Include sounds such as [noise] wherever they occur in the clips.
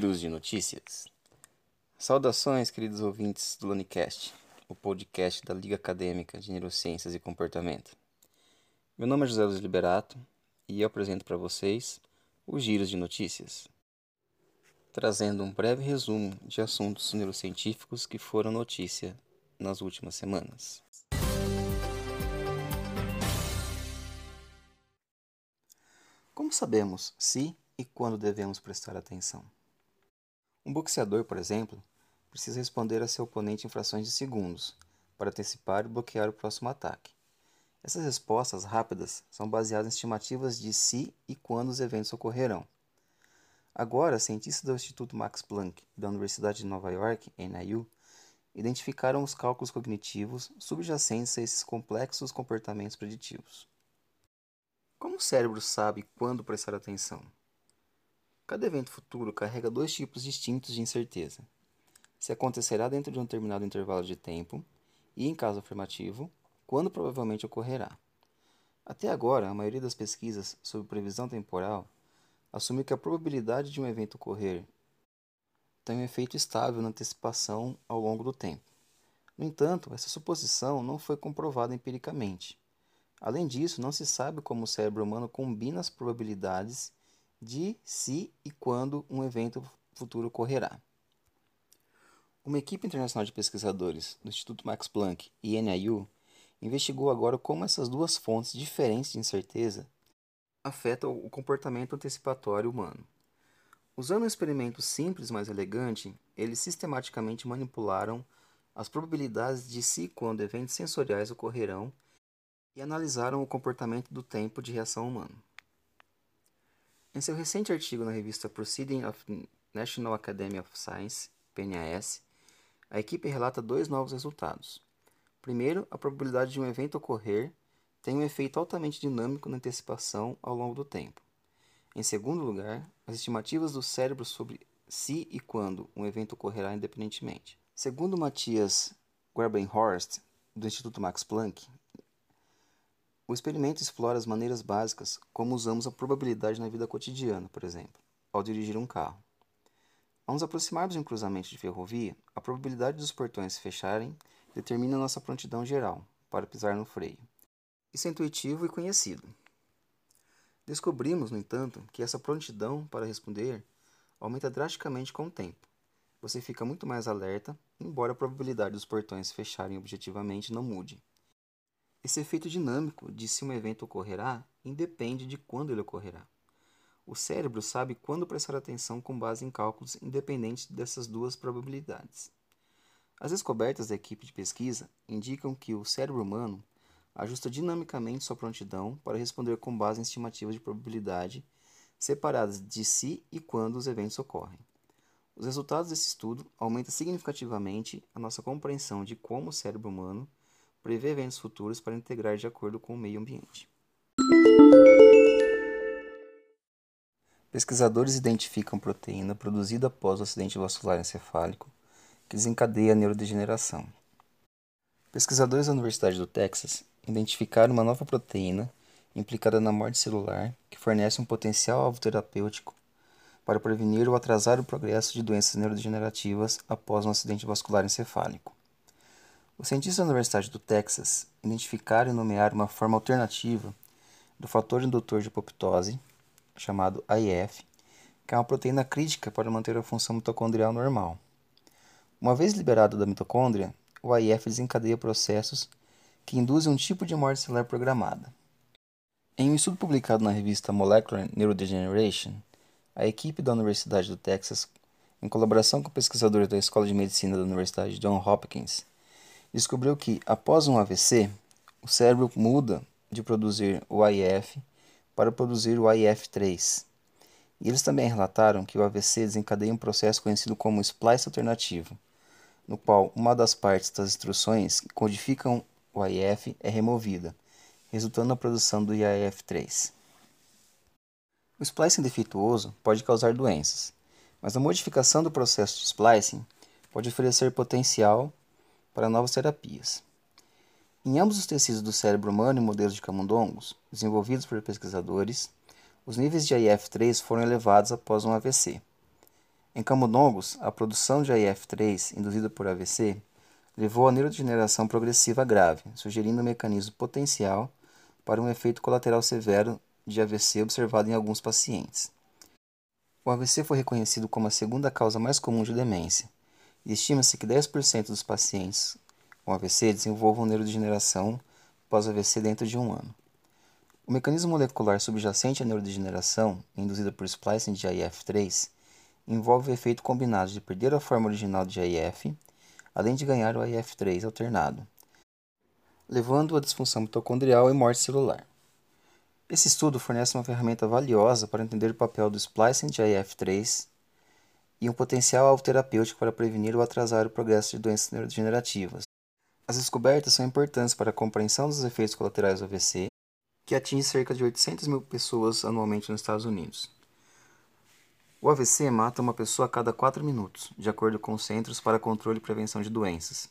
Giros de notícias. Saudações, queridos ouvintes do Lanicast, o podcast da Liga Acadêmica de Neurociências e Comportamento. Meu nome é José Luiz Liberato e eu apresento para vocês os Giros de Notícias, trazendo um breve resumo de assuntos neurocientíficos que foram notícia nas últimas semanas. Como sabemos se e quando devemos prestar atenção? Um boxeador, por exemplo, precisa responder a seu oponente em frações de segundos para antecipar e bloquear o próximo ataque. Essas respostas rápidas são baseadas em estimativas de se e quando os eventos ocorrerão. Agora, cientistas do Instituto Max Planck e da Universidade de Nova York, NIU, identificaram os cálculos cognitivos subjacentes a esses complexos comportamentos preditivos. Como o cérebro sabe quando prestar atenção? Cada evento futuro carrega dois tipos distintos de incerteza: se acontecerá dentro de um determinado intervalo de tempo e, em caso afirmativo, quando provavelmente ocorrerá. Até agora, a maioria das pesquisas sobre previsão temporal assume que a probabilidade de um evento ocorrer tem um efeito estável na antecipação ao longo do tempo. No entanto, essa suposição não foi comprovada empiricamente. Além disso, não se sabe como o cérebro humano combina as probabilidades de se e quando um evento futuro ocorrerá. Uma equipe internacional de pesquisadores do Instituto Max Planck e NIU investigou agora como essas duas fontes diferentes de incerteza afetam o comportamento antecipatório humano. Usando um experimento simples, mas elegante, eles sistematicamente manipularam as probabilidades de se e quando eventos sensoriais ocorrerão e analisaram o comportamento do tempo de reação humano. Em seu recente artigo na revista Proceedings of National Academy of Science, PNAS, a equipe relata dois novos resultados. Primeiro, a probabilidade de um evento ocorrer tem um efeito altamente dinâmico na antecipação ao longo do tempo. Em segundo lugar, as estimativas do cérebro sobre se e quando um evento ocorrerá independentemente. Segundo Matthias Grabenhorst, do Instituto Max Planck, o experimento explora as maneiras básicas como usamos a probabilidade na vida cotidiana, por exemplo, ao dirigir um carro. Ao nos aproximarmos de um cruzamento de ferrovia, a probabilidade dos portões se fecharem determina nossa prontidão geral para pisar no freio. Isso é intuitivo e conhecido. Descobrimos, no entanto, que essa prontidão para responder aumenta drasticamente com o tempo. Você fica muito mais alerta, embora a probabilidade dos portões se fecharem objetivamente não mude. Esse efeito dinâmico de se um evento ocorrerá independe de quando ele ocorrerá. O cérebro sabe quando prestar atenção com base em cálculos independentes dessas duas probabilidades. As descobertas da equipe de pesquisa indicam que o cérebro humano ajusta dinamicamente sua prontidão para responder com base em estimativas de probabilidade separadas de se e quando os eventos ocorrem. Os resultados desse estudo aumentam significativamente a nossa compreensão de como o cérebro humano prevê eventos futuros para integrar de acordo com o meio ambiente. Pesquisadores identificam proteína produzida após o acidente vascular encefálico que desencadeia a neurodegeneração. Pesquisadores da Universidade do Texas identificaram uma nova proteína implicada na morte celular que fornece um potencial alvo terapêutico para prevenir ou atrasar o progresso de doenças neurodegenerativas após um acidente vascular encefálico. Os cientistas da Universidade do Texas identificaram e nomearam uma forma alternativa do fator indutor de apoptose, chamado AIF, que é uma proteína crítica para manter a função mitocondrial normal. Uma vez liberado da mitocôndria, o AIF desencadeia processos que induzem um tipo de morte celular programada. Em um estudo publicado na revista Molecular Neurodegeneration, a equipe da Universidade do Texas, em colaboração com pesquisadores da Escola de Medicina da Universidade Johns Hopkins, descobriu que, após um AVC, o cérebro muda de produzir o AIF para produzir o AIF3. E eles também relataram que o AVC desencadeia um processo conhecido como splice alternativo, no qual uma das partes das instruções que codificam o AIF é removida, resultando na produção do IAF3. O splicing defeituoso pode causar doenças, mas a modificação do processo de splicing pode oferecer potencial para novas terapias. Em ambos os tecidos do cérebro humano e modelos de camundongos, desenvolvidos por pesquisadores, os níveis de IF3 foram elevados após um AVC. Em camundongos, a produção de IF3 induzida por AVC levou à neurodegeneração progressiva grave, sugerindo um mecanismo potencial para um efeito colateral severo de AVC observado em alguns pacientes. O AVC foi reconhecido como a segunda causa mais comum de demência, estima-se que 10% dos pacientes com AVC desenvolvam neurodegeneração pós-AVC dentro de um ano. O mecanismo molecular subjacente à neurodegeneração, induzida por splicing de IF3, envolve o efeito combinado de perder a forma original de IF, além de ganhar o IF3 alternado, levando à disfunção mitocondrial e morte celular. Esse estudo fornece uma ferramenta valiosa para entender o papel do splicing de IF3 e um potencial terapêutico para prevenir ou atrasar o progresso de doenças neurodegenerativas. As descobertas são importantes para a compreensão dos efeitos colaterais do AVC, que atinge cerca de 800 mil pessoas anualmente nos Estados Unidos. O AVC mata uma pessoa a cada 4 minutos, de acordo com os Centros para Controle e Prevenção de Doenças,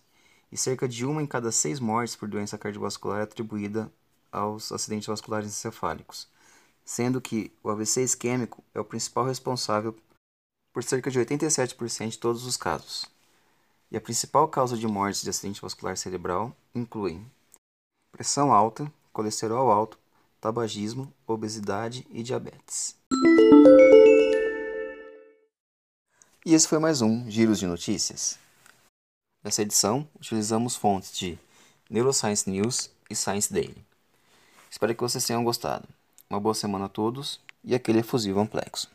e cerca de uma em cada seis mortes por doença cardiovascular é atribuída aos acidentes vasculares encefálicos, sendo que o AVC isquêmico é o principal responsável por cerca de 87% de todos os casos. E a principal causa de mortes de acidente vascular cerebral inclui pressão alta, colesterol alto, tabagismo, obesidade e diabetes. E esse foi mais um Giros de Notícias. Nessa edição, utilizamos fontes de Neuroscience News e Science Daily. Espero que vocês tenham gostado. Uma boa semana a todos e aquele efusivo amplexo.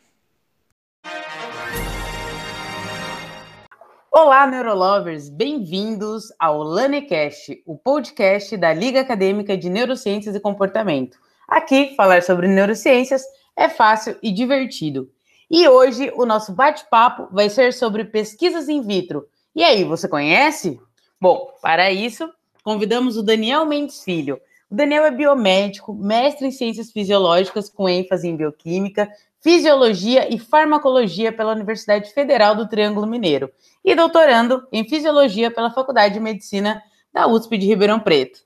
Olá, Neurolovers! Bem-vindos ao LaneCast, o podcast da Liga Acadêmica de Neurociências e Comportamento. Aqui, falar sobre neurociências é fácil e divertido. E hoje o nosso bate-papo vai ser sobre pesquisas in vitro. E aí, você conhece? Bom, para isso, convidamos o Daniel Mendes Filho, o Daniel é biomédico, mestre em ciências fisiológicas com ênfase em bioquímica, fisiologia e farmacologia pela Universidade Federal do Triângulo Mineiro e doutorando em fisiologia pela Faculdade de Medicina da USP de Ribeirão Preto.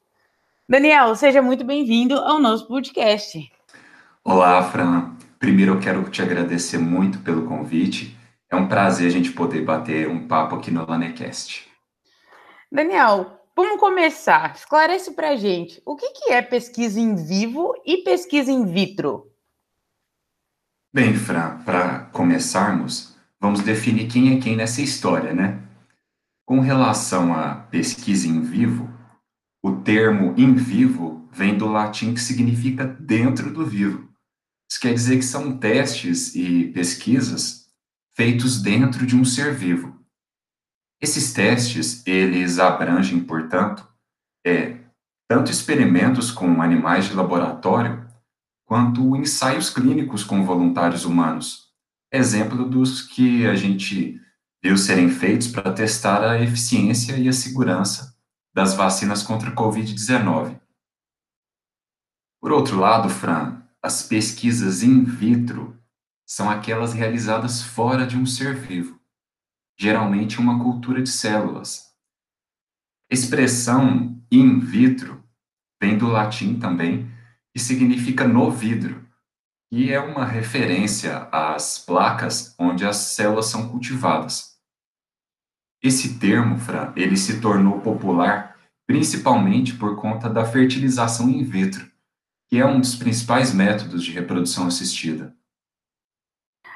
Daniel, seja muito bem-vindo ao nosso podcast. Olá, Fran. Primeiro eu quero te agradecer muito pelo convite. É um prazer a gente poder bater um papo aqui no Lanecast. Daniel, Vamos começar. Esclarece para a gente o que, que é pesquisa em vivo e pesquisa in vitro. Bem, Fran, para começarmos, vamos definir quem é quem nessa história, né? Com relação à pesquisa em vivo, o termo in vivo vem do latim que significa dentro do vivo. Isso quer dizer que são testes e pesquisas feitos dentro de um ser vivo. Esses testes, eles abrangem, portanto, é, tanto experimentos com animais de laboratório, quanto ensaios clínicos com voluntários humanos. Exemplo dos que a gente viu serem feitos para testar a eficiência e a segurança das vacinas contra a Covid-19. Por outro lado, Fran, as pesquisas in vitro são aquelas realizadas fora de um ser vivo geralmente uma cultura de células. Expressão in vitro vem do latim também e significa no vidro, e é uma referência às placas onde as células são cultivadas. Esse termo, Fran, ele se tornou popular principalmente por conta da fertilização in vitro, que é um dos principais métodos de reprodução assistida.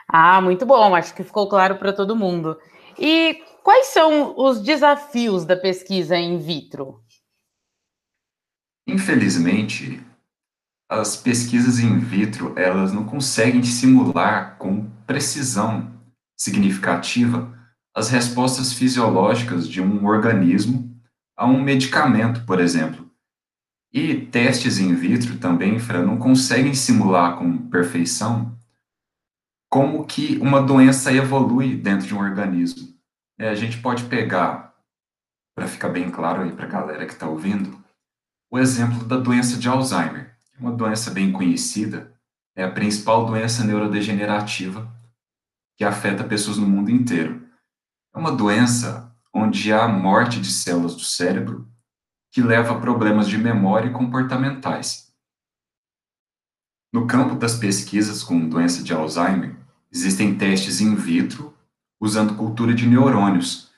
Ah, muito bom, acho que ficou claro para todo mundo. E quais são os desafios da pesquisa in vitro? Infelizmente, as pesquisas in vitro, elas não conseguem simular com precisão significativa as respostas fisiológicas de um organismo a um medicamento, por exemplo. E testes in vitro também, Fran, não conseguem simular com perfeição como que uma doença evolui dentro de um organismo. É, a gente pode pegar, para ficar bem claro aí para a galera que está ouvindo, o exemplo da doença de Alzheimer. Uma doença bem conhecida, é a principal doença neurodegenerativa que afeta pessoas no mundo inteiro. É uma doença onde há morte de células do cérebro que leva a problemas de memória e comportamentais. No campo das pesquisas com doença de Alzheimer, Existem testes in vitro usando cultura de neurônios.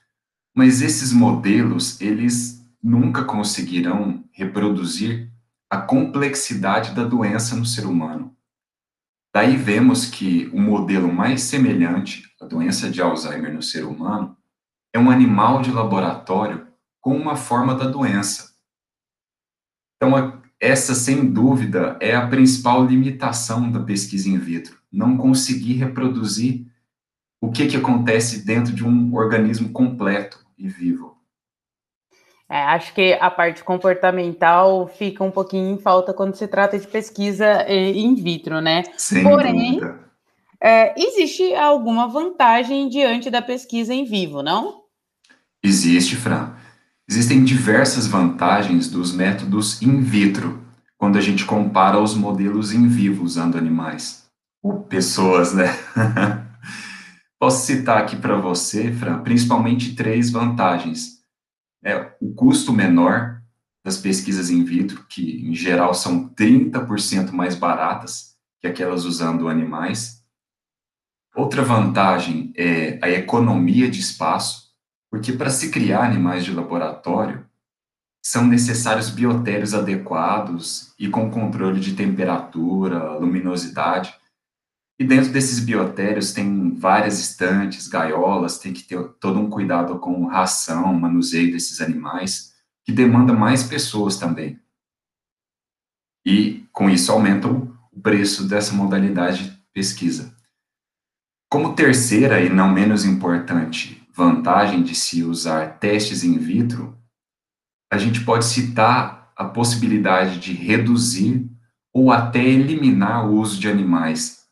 Mas esses modelos, eles nunca conseguirão reproduzir a complexidade da doença no ser humano. Daí vemos que o modelo mais semelhante à doença de Alzheimer no ser humano é um animal de laboratório com uma forma da doença. Então, essa, sem dúvida, é a principal limitação da pesquisa in vitro, não conseguir reproduzir o que, que acontece dentro de um organismo completo e vivo. É, acho que a parte comportamental fica um pouquinho em falta quando se trata de pesquisa eh, in vitro, né? Sem Porém, é, existe alguma vantagem diante da pesquisa em vivo, não? Existe, Fran. Existem diversas vantagens dos métodos in vitro, quando a gente compara os modelos em vivo usando animais. Ou pessoas, né? [laughs] Posso citar aqui para você, Fran, principalmente três vantagens. É, o custo menor das pesquisas in vitro, que em geral são 30% mais baratas que aquelas usando animais. Outra vantagem é a economia de espaço, porque para se criar animais de laboratório, são necessários biotérios adequados e com controle de temperatura, luminosidade, e dentro desses biotérios tem várias estantes, gaiolas, tem que ter todo um cuidado com ração, manuseio desses animais, que demanda mais pessoas também. E com isso aumenta o preço dessa modalidade de pesquisa. Como terceira e não menos importante vantagem de se usar testes in vitro, a gente pode citar a possibilidade de reduzir ou até eliminar o uso de animais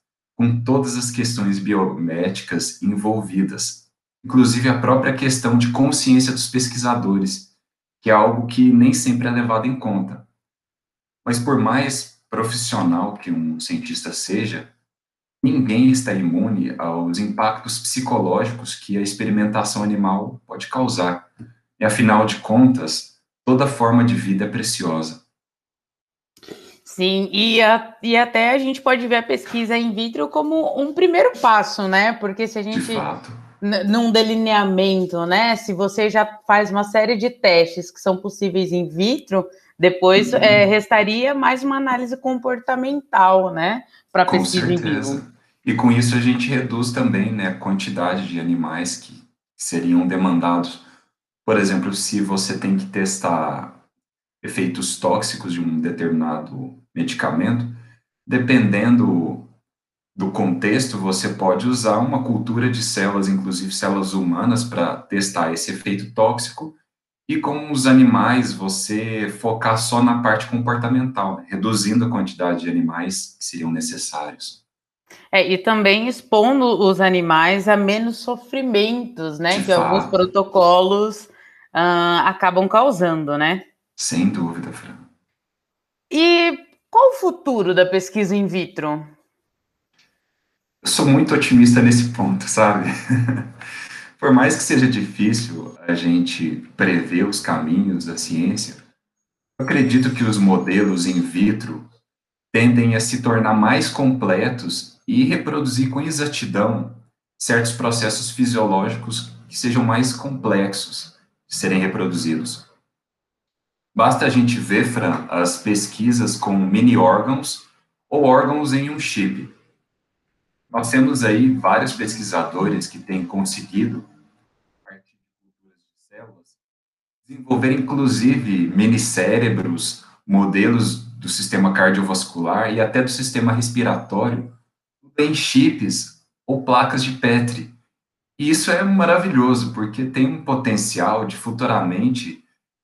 com todas as questões biométricas envolvidas, inclusive a própria questão de consciência dos pesquisadores, que é algo que nem sempre é levado em conta. Mas por mais profissional que um cientista seja, ninguém está imune aos impactos psicológicos que a experimentação animal pode causar. E afinal de contas, toda forma de vida é preciosa. Sim, e, a, e até a gente pode ver a pesquisa in vitro como um primeiro passo, né? Porque se a gente. Num delineamento, né? Se você já faz uma série de testes que são possíveis in vitro, depois uhum. é, restaria mais uma análise comportamental, né? Para pesquisa certeza. vivo. E com isso a gente reduz também né, a quantidade de animais que seriam demandados. Por exemplo, se você tem que testar efeitos tóxicos de um determinado medicamento, dependendo do contexto, você pode usar uma cultura de células, inclusive células humanas, para testar esse efeito tóxico, e com os animais, você focar só na parte comportamental, né? reduzindo a quantidade de animais que seriam necessários. É, e também expondo os animais a menos sofrimentos, né, de que fato. alguns protocolos uh, acabam causando, né? Sem dúvida, Fran. E qual o futuro da pesquisa in vitro? Eu sou muito otimista nesse ponto, sabe? [laughs] Por mais que seja difícil a gente prever os caminhos da ciência, eu acredito que os modelos in vitro tendem a se tornar mais completos e reproduzir com exatidão certos processos fisiológicos que sejam mais complexos de serem reproduzidos. Basta a gente ver, Fran, as pesquisas com mini órgãos ou órgãos em um chip. Nós temos aí vários pesquisadores que têm conseguido, desenvolver inclusive minicérebros, modelos do sistema cardiovascular e até do sistema respiratório em chips ou placas de Petri. E isso é maravilhoso, porque tem um potencial de futuramente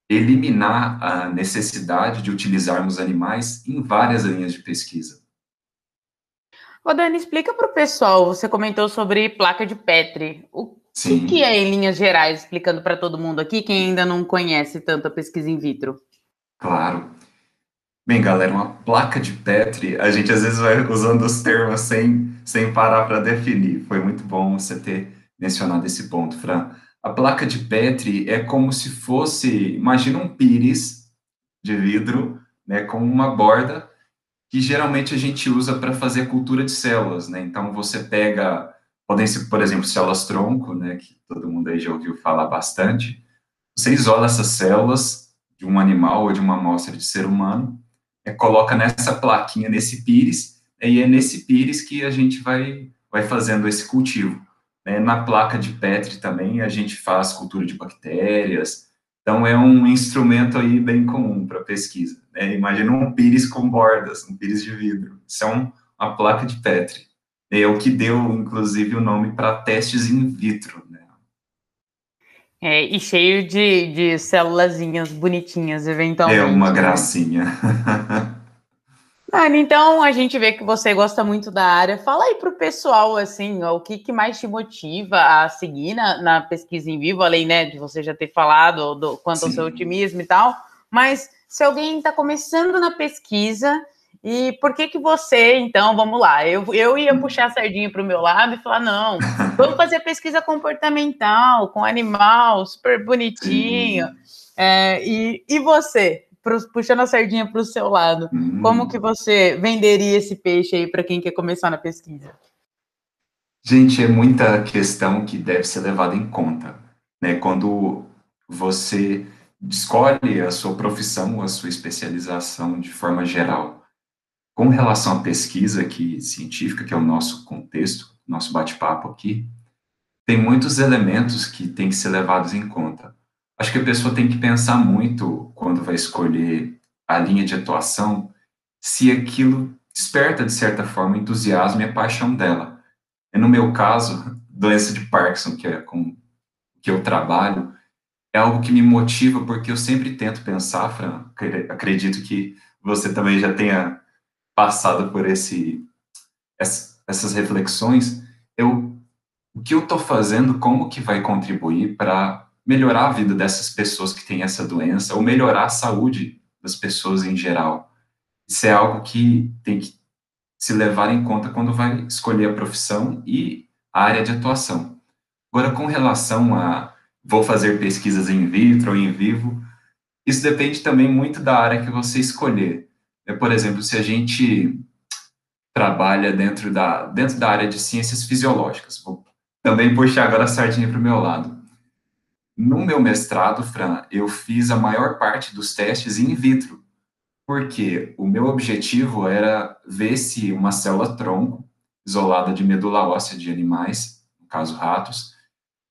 eliminar a necessidade de utilizarmos animais em várias linhas de pesquisa. Ô Dani, explica para o pessoal, você comentou sobre placa de Petri. O Sim. que, é, em linhas gerais, explicando para todo mundo aqui, quem ainda não conhece tanto a pesquisa in vitro? Claro. Bem, galera, uma placa de Petri, a gente às vezes vai usando os termos sem, sem parar para definir. Foi muito bom você ter mencionado esse ponto, Fran. A placa de Petri é como se fosse, imagina um pires de vidro, né, com uma borda que geralmente a gente usa para fazer cultura de células, né? Então você pega podem ser, por exemplo, células tronco, né, que todo mundo aí já ouviu falar bastante. Você isola essas células de um animal ou de uma amostra de ser humano, é, coloca nessa plaquinha, nesse pires, e é nesse pires que a gente vai, vai fazendo esse cultivo. Né? Na placa de Petri também a gente faz cultura de bactérias, então é um instrumento aí bem comum para pesquisa. Né? Imagina um pires com bordas, um pires de vidro. Isso é um, uma placa de Petri. É o que deu, inclusive, o nome para testes in vitro. Né? É, e cheio de, de célulazinhas bonitinhas, eventualmente. É uma gracinha. [laughs] Ah, então a gente vê que você gosta muito da área. Fala aí para o pessoal, assim, o que, que mais te motiva a seguir na, na, pesquisa em vivo, além né, de você já ter falado do, quanto Sim. ao seu otimismo e tal. Mas se alguém está começando na pesquisa, e por que que você, então, vamos lá, eu, eu ia puxar a sardinha para o meu lado e falar, não, vamos [laughs] fazer pesquisa comportamental, com animal, super bonitinho. É, e, e você? Puxando a sardinha para o seu lado, hum. como que você venderia esse peixe aí para quem quer começar na pesquisa? Gente, é muita questão que deve ser levada em conta, né? Quando você escolhe a sua profissão, a sua especialização de forma geral. Com relação à pesquisa que científica, que é o nosso contexto, nosso bate-papo aqui, tem muitos elementos que têm que ser levados em conta. Acho que a pessoa tem que pensar muito quando vai escolher a linha de atuação, se aquilo desperta, de certa forma, o entusiasmo e a paixão dela. E no meu caso, [laughs] doença de Parkinson, que é com que eu trabalho, é algo que me motiva, porque eu sempre tento pensar, Fran, acredito que você também já tenha passado por esse, essas reflexões, eu, o que eu estou fazendo, como que vai contribuir para melhorar a vida dessas pessoas que têm essa doença, ou melhorar a saúde das pessoas em geral. Isso é algo que tem que se levar em conta quando vai escolher a profissão e a área de atuação. Agora, com relação a vou fazer pesquisas em vitro ou em vivo, isso depende também muito da área que você escolher. É, por exemplo, se a gente trabalha dentro da, dentro da área de ciências fisiológicas, vou também puxar agora a sardinha para o meu lado. No meu mestrado, Fran, eu fiz a maior parte dos testes in vitro, porque o meu objetivo era ver se uma célula tronco, isolada de medula óssea de animais, no caso ratos,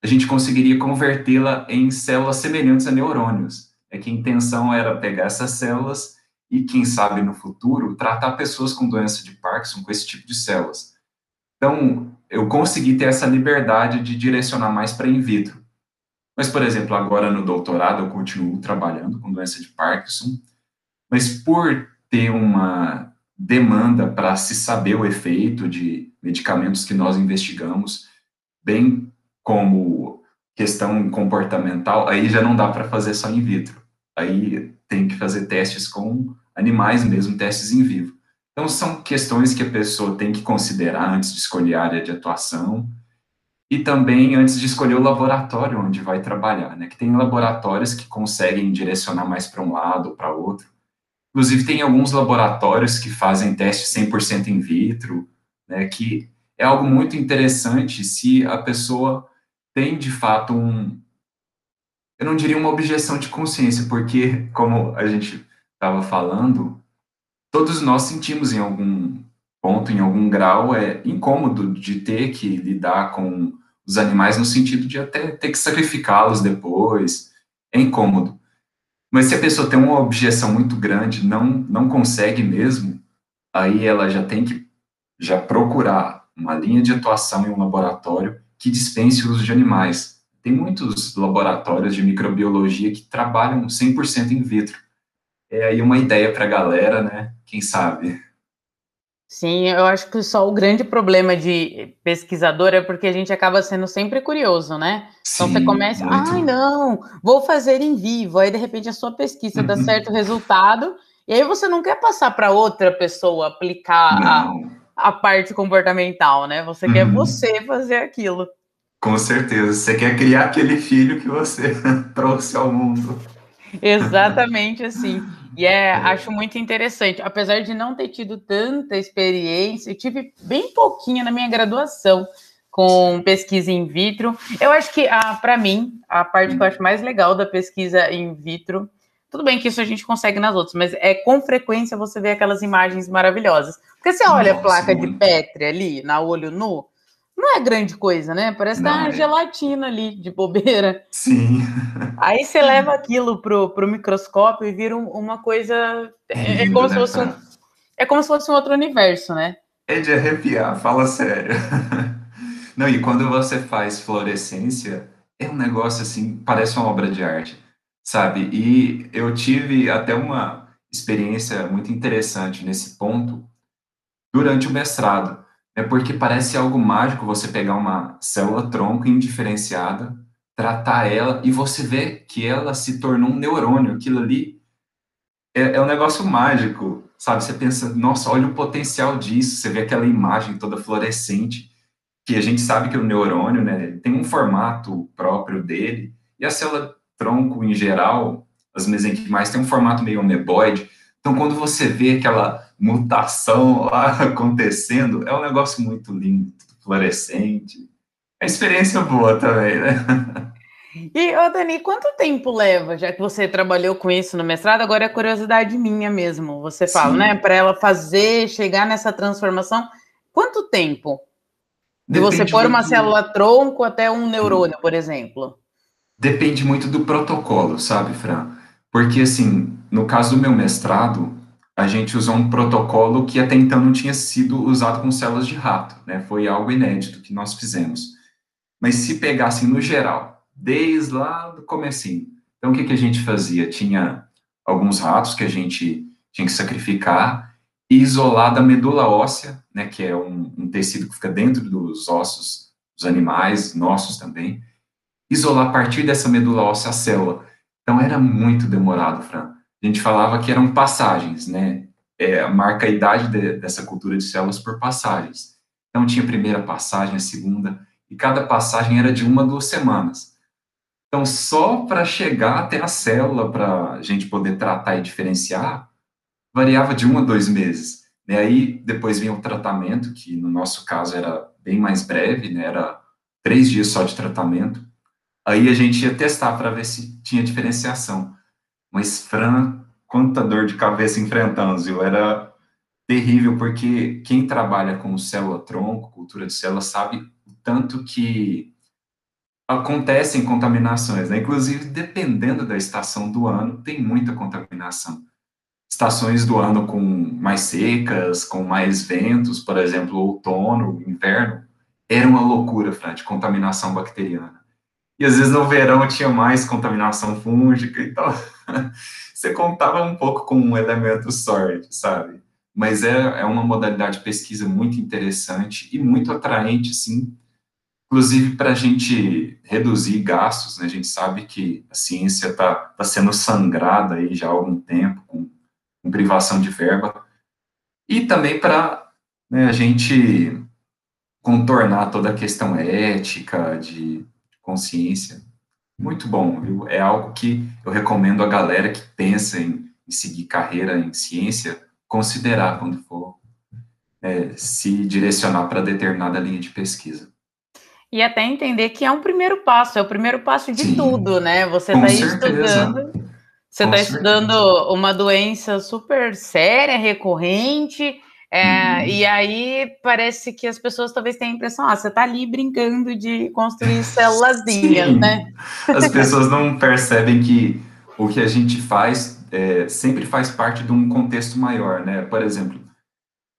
a gente conseguiria convertê-la em células semelhantes a neurônios. É que a intenção era pegar essas células e, quem sabe no futuro, tratar pessoas com doença de Parkinson com esse tipo de células. Então, eu consegui ter essa liberdade de direcionar mais para in vitro. Mas, por exemplo, agora no doutorado eu continuo trabalhando com doença de Parkinson, mas por ter uma demanda para se saber o efeito de medicamentos que nós investigamos, bem como questão comportamental, aí já não dá para fazer só in vitro. Aí tem que fazer testes com animais mesmo, testes em vivo. Então, são questões que a pessoa tem que considerar antes de escolher a área de atuação e também antes de escolher o laboratório onde vai trabalhar, né? Que tem laboratórios que conseguem direcionar mais para um lado ou para outro. Inclusive, tem alguns laboratórios que fazem testes 100% in vitro, né? Que é algo muito interessante se a pessoa tem, de fato, um... Eu não diria uma objeção de consciência, porque, como a gente estava falando, todos nós sentimos em algum ponto, em algum grau, é incômodo de ter que lidar com os animais no sentido de até ter que sacrificá-los depois. É incômodo. Mas se a pessoa tem uma objeção muito grande, não, não consegue mesmo, aí ela já tem que já procurar uma linha de atuação em um laboratório que dispense o uso de animais. Tem muitos laboratórios de microbiologia que trabalham 100% in vitro. É aí uma ideia para a galera, né? Quem sabe? Sim, eu acho que só o grande problema de pesquisador é porque a gente acaba sendo sempre curioso, né? Sim, então você começa, muito. ai não, vou fazer em vivo, aí de repente a sua pesquisa dá certo resultado, e aí você não quer passar para outra pessoa aplicar a, a, parte comportamental, né? Você uhum. quer você fazer aquilo. Com certeza, você quer criar aquele filho que você [laughs] trouxe ao mundo. Exatamente assim. E é, acho muito interessante. Apesar de não ter tido tanta experiência, eu tive bem pouquinho na minha graduação com pesquisa in vitro. Eu acho que, ah, para mim, a parte que eu acho mais legal da pesquisa in vitro, tudo bem que isso a gente consegue nas outras, mas é com frequência você vê aquelas imagens maravilhosas. Porque você olha Nossa, a placa muito. de Petri ali, na olho nu, não é grande coisa, né? Parece tá uma é. gelatina ali, de bobeira. Sim. Aí você leva aquilo pro, pro microscópio e vira uma coisa. É, é como né, se fosse um, é como se fosse um outro universo, né? É de arrepiar, fala sério. [laughs] Não, e quando você faz fluorescência, é um negócio assim, parece uma obra de arte, sabe? E eu tive até uma experiência muito interessante nesse ponto durante o mestrado é porque parece algo mágico você pegar uma célula tronco indiferenciada, tratar ela e você vê que ela se tornou um neurônio. Aquilo ali é, é um negócio mágico, sabe? Você pensa, nossa, olha o potencial disso. Você vê aquela imagem toda fluorescente, que a gente sabe que o neurônio, né, tem um formato próprio dele, e a célula tronco em geral, as mesenquimais, tem um formato meio ameboide. Então, quando você vê aquela mutação lá [laughs] acontecendo, é um negócio muito lindo, fluorescente. É experiência boa também, né? [laughs] E, ô Dani, quanto tempo leva, já que você trabalhou com isso no mestrado? Agora é curiosidade minha mesmo, você fala, Sim. né? Para ela fazer, chegar nessa transformação, quanto tempo? De você pôr uma célula tronco até um neurônio, por exemplo? Depende muito do protocolo, sabe, Fran? Porque, assim, no caso do meu mestrado, a gente usou um protocolo que até então não tinha sido usado com células de rato, né? Foi algo inédito que nós fizemos. Mas se pegassem no geral, desde lá do comecinho, então o que, que a gente fazia? Tinha alguns ratos que a gente tinha que sacrificar e isolar da medula óssea, né, que é um, um tecido que fica dentro dos ossos dos animais, nossos também, isolar a partir dessa medula óssea a célula. Então era muito demorado, Fran a gente falava que eram passagens, né? É, marca a idade de, dessa cultura de células por passagens. Então, tinha a primeira passagem, a segunda, e cada passagem era de uma, duas semanas. Então, só para chegar até a célula, para a gente poder tratar e diferenciar, variava de um a dois meses. E né? aí, depois vinha o tratamento, que no nosso caso era bem mais breve, né? era três dias só de tratamento. Aí a gente ia testar para ver se tinha diferenciação. Mas, Fran, quanta dor de cabeça enfrentamos, viu? Era terrível, porque quem trabalha com célula-tronco, cultura de célula, sabe o tanto que acontecem contaminações, né? Inclusive, dependendo da estação do ano, tem muita contaminação. Estações do ano com mais secas, com mais ventos, por exemplo, outono, inverno, era uma loucura, Fran, de contaminação bacteriana. E às vezes no verão tinha mais contaminação fúngica e tal. [laughs] você contava um pouco com um elemento sorte, sabe? Mas é, é uma modalidade de pesquisa muito interessante e muito atraente, sim, inclusive para a gente reduzir gastos, né? A gente sabe que a ciência está tá sendo sangrada aí já há algum tempo, com, com privação de verba, e também para né, a gente contornar toda a questão ética, de consciência. Muito bom, viu? É algo que eu recomendo a galera que pensa em, em seguir carreira em ciência considerar quando for é, se direcionar para determinada linha de pesquisa. E até entender que é um primeiro passo, é o primeiro passo de Sim, tudo, né? Você está estudando, você está estudando uma doença super séria, recorrente, é, uhum. E aí parece que as pessoas talvez tenham a impressão, ah, você está ali brincando de construir célulazinhas, né? As [laughs] pessoas não percebem que o que a gente faz é, sempre faz parte de um contexto maior, né? Por exemplo,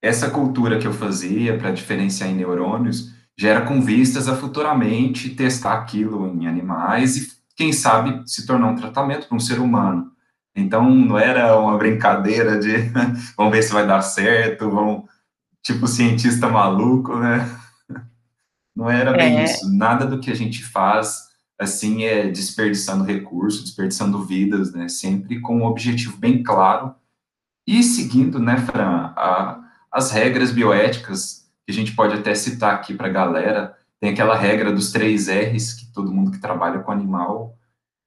essa cultura que eu fazia para diferenciar em neurônios gera com vistas a futuramente testar aquilo em animais e, quem sabe, se tornar um tratamento para um ser humano. Então, não era uma brincadeira de [laughs] vamos ver se vai dar certo, vamos, tipo, cientista maluco, né? [laughs] Não era bem é. isso. Nada do que a gente faz, assim, é desperdiçando recursos, desperdiçando vidas, né? Sempre com um objetivo bem claro e seguindo, né, Fran, a, as regras bioéticas que a gente pode até citar aqui para a galera. Tem aquela regra dos três R's que todo mundo que trabalha com animal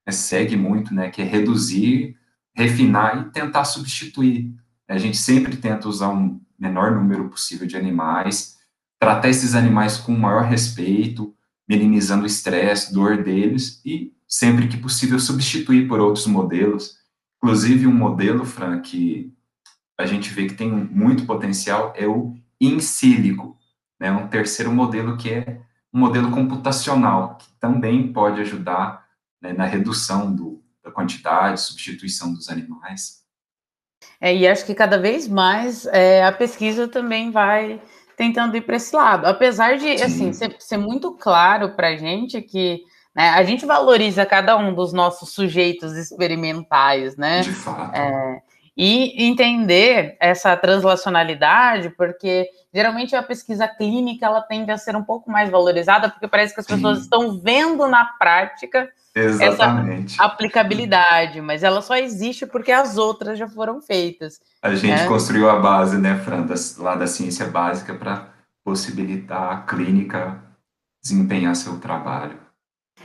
né, segue muito, né? Que é reduzir, refinar e tentar substituir. A gente sempre tenta usar um menor número possível de animais, tratar esses animais com o maior respeito, minimizando o estresse, dor deles e, sempre que possível, substituir por outros modelos. Inclusive, um modelo, Fran, que a gente vê que tem muito potencial é o in sílico, né? um terceiro modelo que é um modelo computacional, que também pode ajudar né, na redução do, da quantidade, substituição dos animais. É, e acho que cada vez mais é, a pesquisa também vai tentando ir para esse lado. Apesar de assim, ser, ser, muito claro para a gente que né, a gente valoriza cada um dos nossos sujeitos experimentais, né? De fato. É, e entender essa translacionalidade, porque geralmente a pesquisa clínica ela tende a ser um pouco mais valorizada, porque parece que as pessoas Sim. estão vendo na prática Exatamente. essa aplicabilidade, mas ela só existe porque as outras já foram feitas. A gente né? construiu a base, né, Fran, das, lá da ciência básica para possibilitar a clínica desempenhar seu trabalho.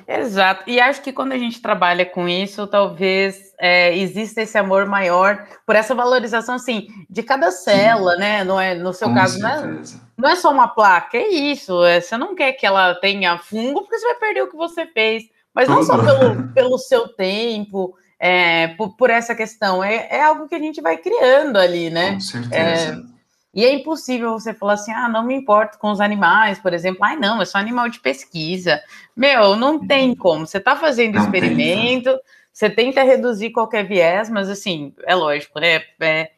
Exato. E acho que quando a gente trabalha com isso, talvez é, exista esse amor maior por essa valorização, assim, de cada célula, Sim. né? Não é, no seu com caso, não é, não é, só uma placa, é isso. É, você não quer que ela tenha fungo, porque você vai perder o que você fez. Mas não só pelo, pelo seu tempo, é, por, por, essa questão. É, é algo que a gente vai criando ali, né? Com certeza. É, e é impossível você falar assim, ah, não me importo com os animais, por exemplo. Ai, não, é só animal de pesquisa. Meu, não tem como. Você está fazendo não experimento, tem. você tenta reduzir qualquer viés, mas assim, é lógico, né? É,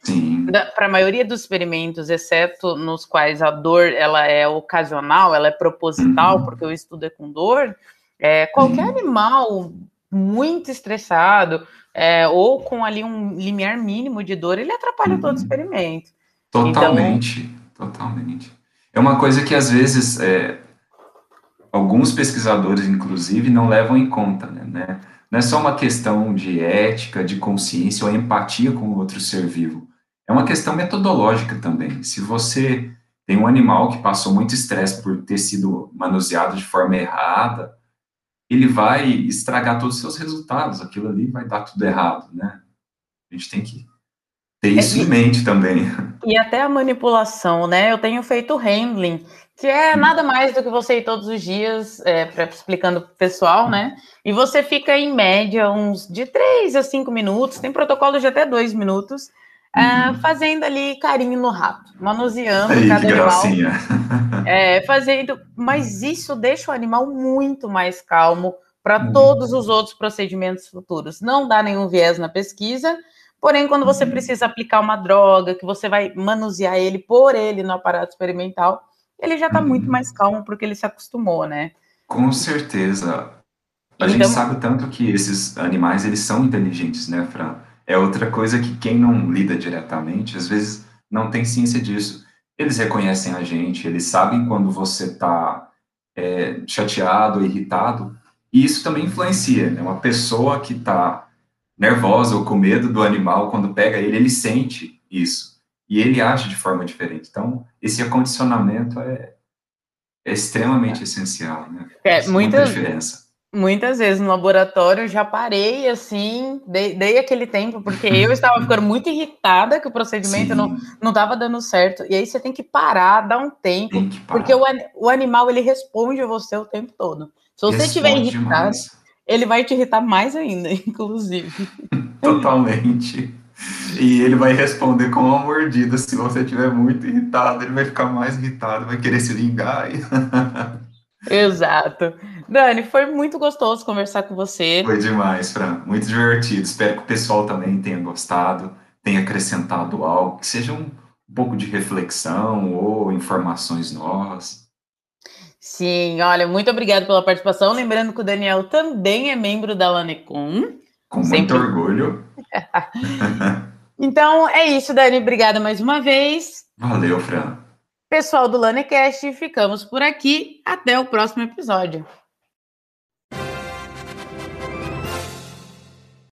Para a maioria dos experimentos, exceto nos quais a dor ela é ocasional, ela é proposital, uhum. porque o estudo é com dor, é, qualquer uhum. animal muito estressado, é, ou com ali um limiar mínimo de dor, ele atrapalha uhum. todo o uhum. experimento. Totalmente, então... totalmente. É uma coisa que às vezes é, alguns pesquisadores, inclusive, não levam em conta, né, né? Não é só uma questão de ética, de consciência ou empatia com o outro ser vivo. É uma questão metodológica também. Se você tem um animal que passou muito estresse por ter sido manuseado de forma errada, ele vai estragar todos os seus resultados. Aquilo ali vai dar tudo errado, né? A gente tem que ter isso é, em mente também. E até a manipulação, né? Eu tenho feito handling, que é nada mais do que você ir todos os dias, é, pra, explicando para o pessoal, né? E você fica em média uns de 3 a 5 minutos, tem protocolo de até 2 minutos, uhum. fazendo ali carinho no rato, manuseando Aí, cada animal. É, fazendo, mas isso deixa o animal muito mais calmo para uhum. todos os outros procedimentos futuros. Não dá nenhum viés na pesquisa Porém, quando você uhum. precisa aplicar uma droga, que você vai manusear ele por ele no aparato experimental, ele já está muito mais calmo porque ele se acostumou, né? Com certeza. A então... gente sabe tanto que esses animais, eles são inteligentes, né, Fran? É outra coisa que quem não lida diretamente, às vezes não tem ciência disso. Eles reconhecem a gente, eles sabem quando você está é, chateado, irritado, e isso também influencia, né? Uma pessoa que está nervosa ou com medo do animal, quando pega ele, ele sente isso. E ele age de forma diferente. Então, esse acondicionamento é, é extremamente essencial, né? É, muita diferença. Muitas vezes no laboratório já parei assim, dei, dei aquele tempo, porque eu estava [laughs] ficando muito irritada que o procedimento Sim. não estava dando certo. E aí você tem que parar, dar um tempo, porque o, o animal ele responde a você o tempo todo. Se você estiver irritado, ele vai te irritar mais ainda, [laughs] inclusive. [laughs] Totalmente. E ele vai responder com uma mordida. Se você estiver muito irritado, ele vai ficar mais irritado, vai querer se vingar. Exato. Dani, foi muito gostoso conversar com você. Foi demais, Fran. Muito divertido. Espero que o pessoal também tenha gostado, tenha acrescentado algo, que seja um pouco de reflexão ou informações novas. Sim, olha, muito obrigado pela participação. Lembrando que o Daniel também é membro da Lanecom. Com muito orgulho. [laughs] então é isso, Dani. Obrigada mais uma vez. Valeu, Fran. Pessoal do Lanecast, ficamos por aqui. Até o próximo episódio.